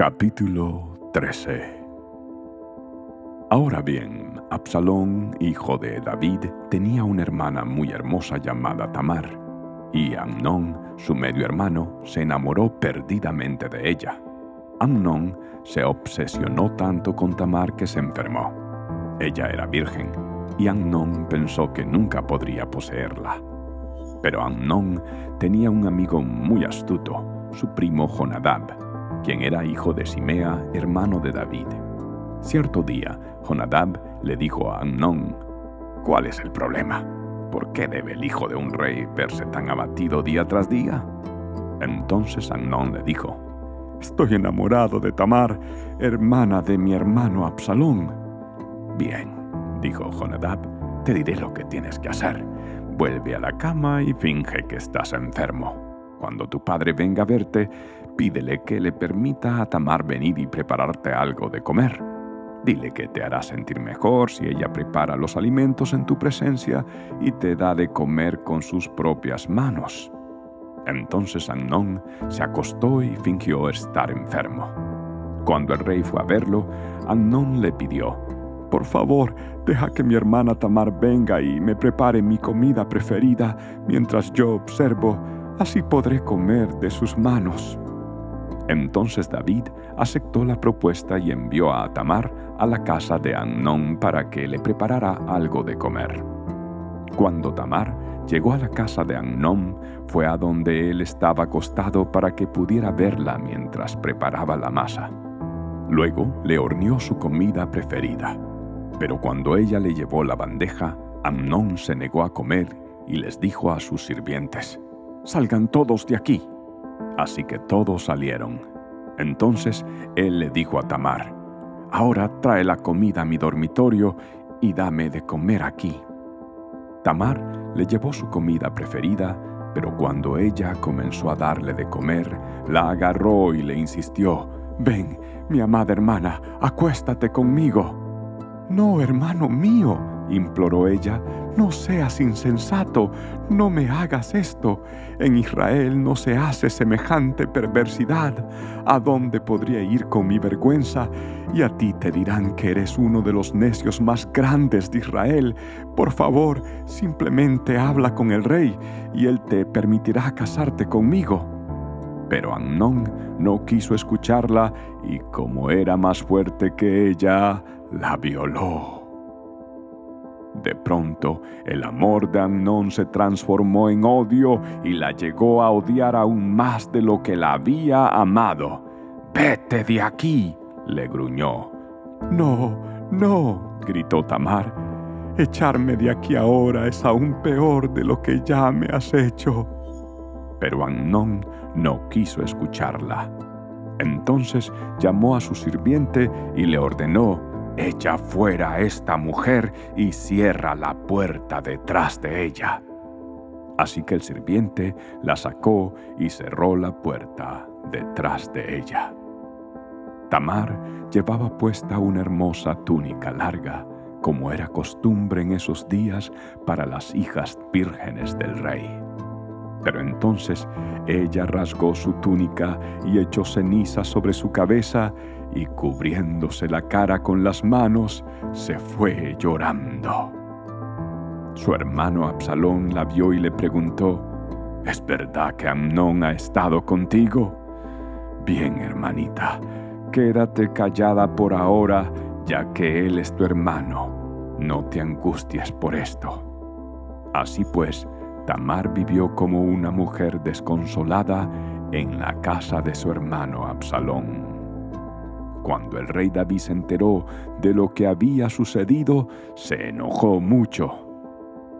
Capítulo 13 Ahora bien, Absalón, hijo de David, tenía una hermana muy hermosa llamada Tamar, y Amnón, su medio hermano, se enamoró perdidamente de ella. Amnón se obsesionó tanto con Tamar que se enfermó. Ella era virgen, y Amnón pensó que nunca podría poseerla. Pero Amnón tenía un amigo muy astuto, su primo Jonadab, quien era hijo de Simea, hermano de David. Cierto día, Jonadab le dijo a Amnón, ¿Cuál es el problema? ¿Por qué debe el hijo de un rey verse tan abatido día tras día? Entonces Amnón le dijo, Estoy enamorado de Tamar, hermana de mi hermano Absalón. Bien, dijo Jonadab, te diré lo que tienes que hacer. Vuelve a la cama y finge que estás enfermo. Cuando tu padre venga a verte, pídele que le permita a Tamar venir y prepararte algo de comer. Dile que te hará sentir mejor si ella prepara los alimentos en tu presencia y te da de comer con sus propias manos. Entonces Amnón se acostó y fingió estar enfermo. Cuando el rey fue a verlo, Amnón le pidió, Por favor, deja que mi hermana Tamar venga y me prepare mi comida preferida mientras yo observo, así podré comer de sus manos. Entonces David aceptó la propuesta y envió a Tamar a la casa de Amnón para que le preparara algo de comer. Cuando Tamar llegó a la casa de Amnón, fue a donde él estaba acostado para que pudiera verla mientras preparaba la masa. Luego le horneó su comida preferida. Pero cuando ella le llevó la bandeja, Amnón se negó a comer y les dijo a sus sirvientes, Salgan todos de aquí. Así que todos salieron. Entonces él le dijo a Tamar, Ahora trae la comida a mi dormitorio y dame de comer aquí. Tamar le llevó su comida preferida, pero cuando ella comenzó a darle de comer, la agarró y le insistió, Ven, mi amada hermana, acuéstate conmigo. No, hermano mío, imploró ella, no seas insensato, no me hagas esto. En Israel no se hace semejante perversidad. ¿A dónde podría ir con mi vergüenza? Y a ti te dirán que eres uno de los necios más grandes de Israel. Por favor, simplemente habla con el rey y él te permitirá casarte conmigo. Pero Amnón no quiso escucharla y como era más fuerte que ella, la violó. De pronto, el amor de Amnón se transformó en odio y la llegó a odiar aún más de lo que la había amado. Vete de aquí, le gruñó. No, no, gritó Tamar. Echarme de aquí ahora es aún peor de lo que ya me has hecho. Pero Amnón no quiso escucharla. Entonces llamó a su sirviente y le ordenó Echa fuera a esta mujer y cierra la puerta detrás de ella. Así que el sirviente la sacó y cerró la puerta detrás de ella. Tamar llevaba puesta una hermosa túnica larga, como era costumbre en esos días para las hijas vírgenes del rey. Pero entonces ella rasgó su túnica y echó ceniza sobre su cabeza y cubriéndose la cara con las manos, se fue llorando. Su hermano Absalón la vio y le preguntó, ¿Es verdad que Amnón ha estado contigo? Bien, hermanita, quédate callada por ahora, ya que él es tu hermano. No te angusties por esto. Así pues, Tamar vivió como una mujer desconsolada en la casa de su hermano Absalón. Cuando el rey David se enteró de lo que había sucedido, se enojó mucho.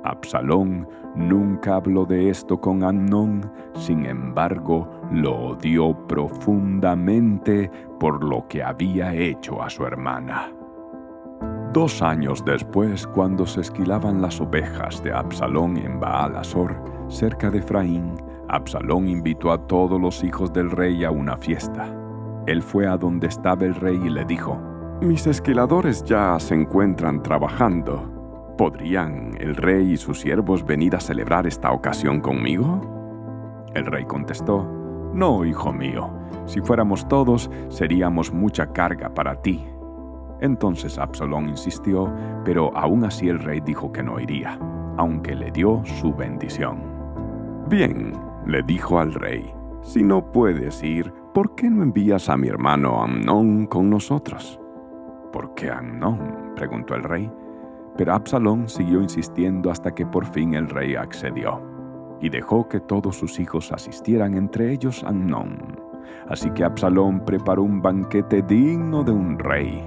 Absalón nunca habló de esto con Amnón, sin embargo, lo odió profundamente por lo que había hecho a su hermana. Dos años después, cuando se esquilaban las ovejas de Absalón en Baal Azor, cerca de Efraín, Absalón invitó a todos los hijos del rey a una fiesta. Él fue a donde estaba el rey y le dijo, Mis esquiladores ya se encuentran trabajando. ¿Podrían el rey y sus siervos venir a celebrar esta ocasión conmigo? El rey contestó, No, hijo mío, si fuéramos todos, seríamos mucha carga para ti. Entonces Absalón insistió, pero aún así el rey dijo que no iría, aunque le dio su bendición. Bien, le dijo al rey, si no puedes ir, ¿por qué no envías a mi hermano Amnón con nosotros? ¿Por qué Amnón? preguntó el rey. Pero Absalón siguió insistiendo hasta que por fin el rey accedió, y dejó que todos sus hijos asistieran, entre ellos Amnón. Así que Absalón preparó un banquete digno de un rey.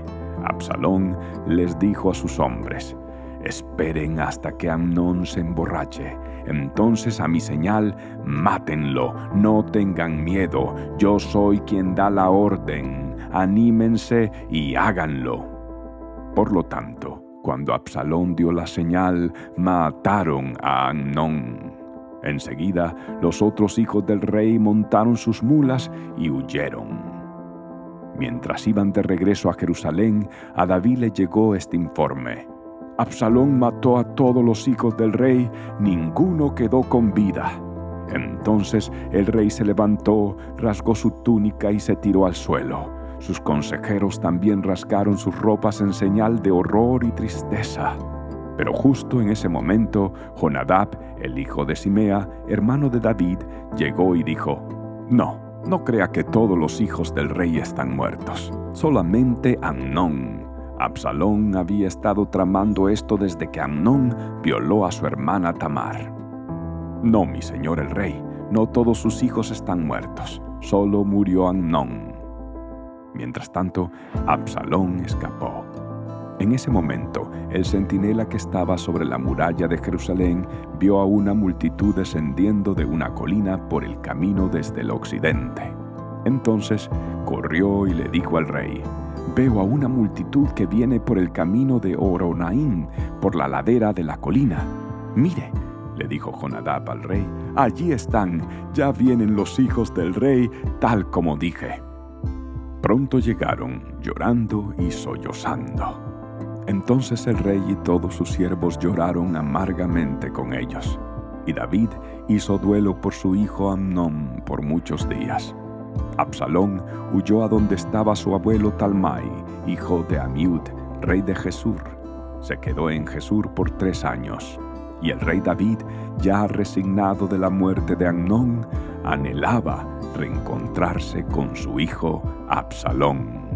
Absalón les dijo a sus hombres, Esperen hasta que Amnón se emborrache. Entonces a mi señal, mátenlo. No tengan miedo. Yo soy quien da la orden. Anímense y háganlo. Por lo tanto, cuando Absalón dio la señal, mataron a Amnón. Enseguida, los otros hijos del rey montaron sus mulas y huyeron. Mientras iban de regreso a Jerusalén, a David le llegó este informe. Absalón mató a todos los hijos del rey, ninguno quedó con vida. Entonces el rey se levantó, rasgó su túnica y se tiró al suelo. Sus consejeros también rasgaron sus ropas en señal de horror y tristeza. Pero justo en ese momento, Jonadab, el hijo de Simea, hermano de David, llegó y dijo, No, no crea que todos los hijos del rey están muertos, solamente Amnón, Absalón había estado tramando esto desde que Amnón violó a su hermana Tamar. No, mi señor el rey, no todos sus hijos están muertos, solo murió Amnón. Mientras tanto, Absalón escapó. En ese momento, el centinela que estaba sobre la muralla de Jerusalén vio a una multitud descendiendo de una colina por el camino desde el occidente. Entonces corrió y le dijo al rey, Veo a una multitud que viene por el camino de Oronaín, por la ladera de la colina. Mire, le dijo Jonadab al rey, allí están, ya vienen los hijos del rey, tal como dije. Pronto llegaron, llorando y sollozando. Entonces el rey y todos sus siervos lloraron amargamente con ellos. Y David hizo duelo por su hijo Amnón por muchos días. Absalón huyó a donde estaba su abuelo Talmai, hijo de Amiud, rey de Jesur. Se quedó en Jesur por tres años. Y el rey David, ya resignado de la muerte de Amnón, anhelaba reencontrarse con su hijo Absalón.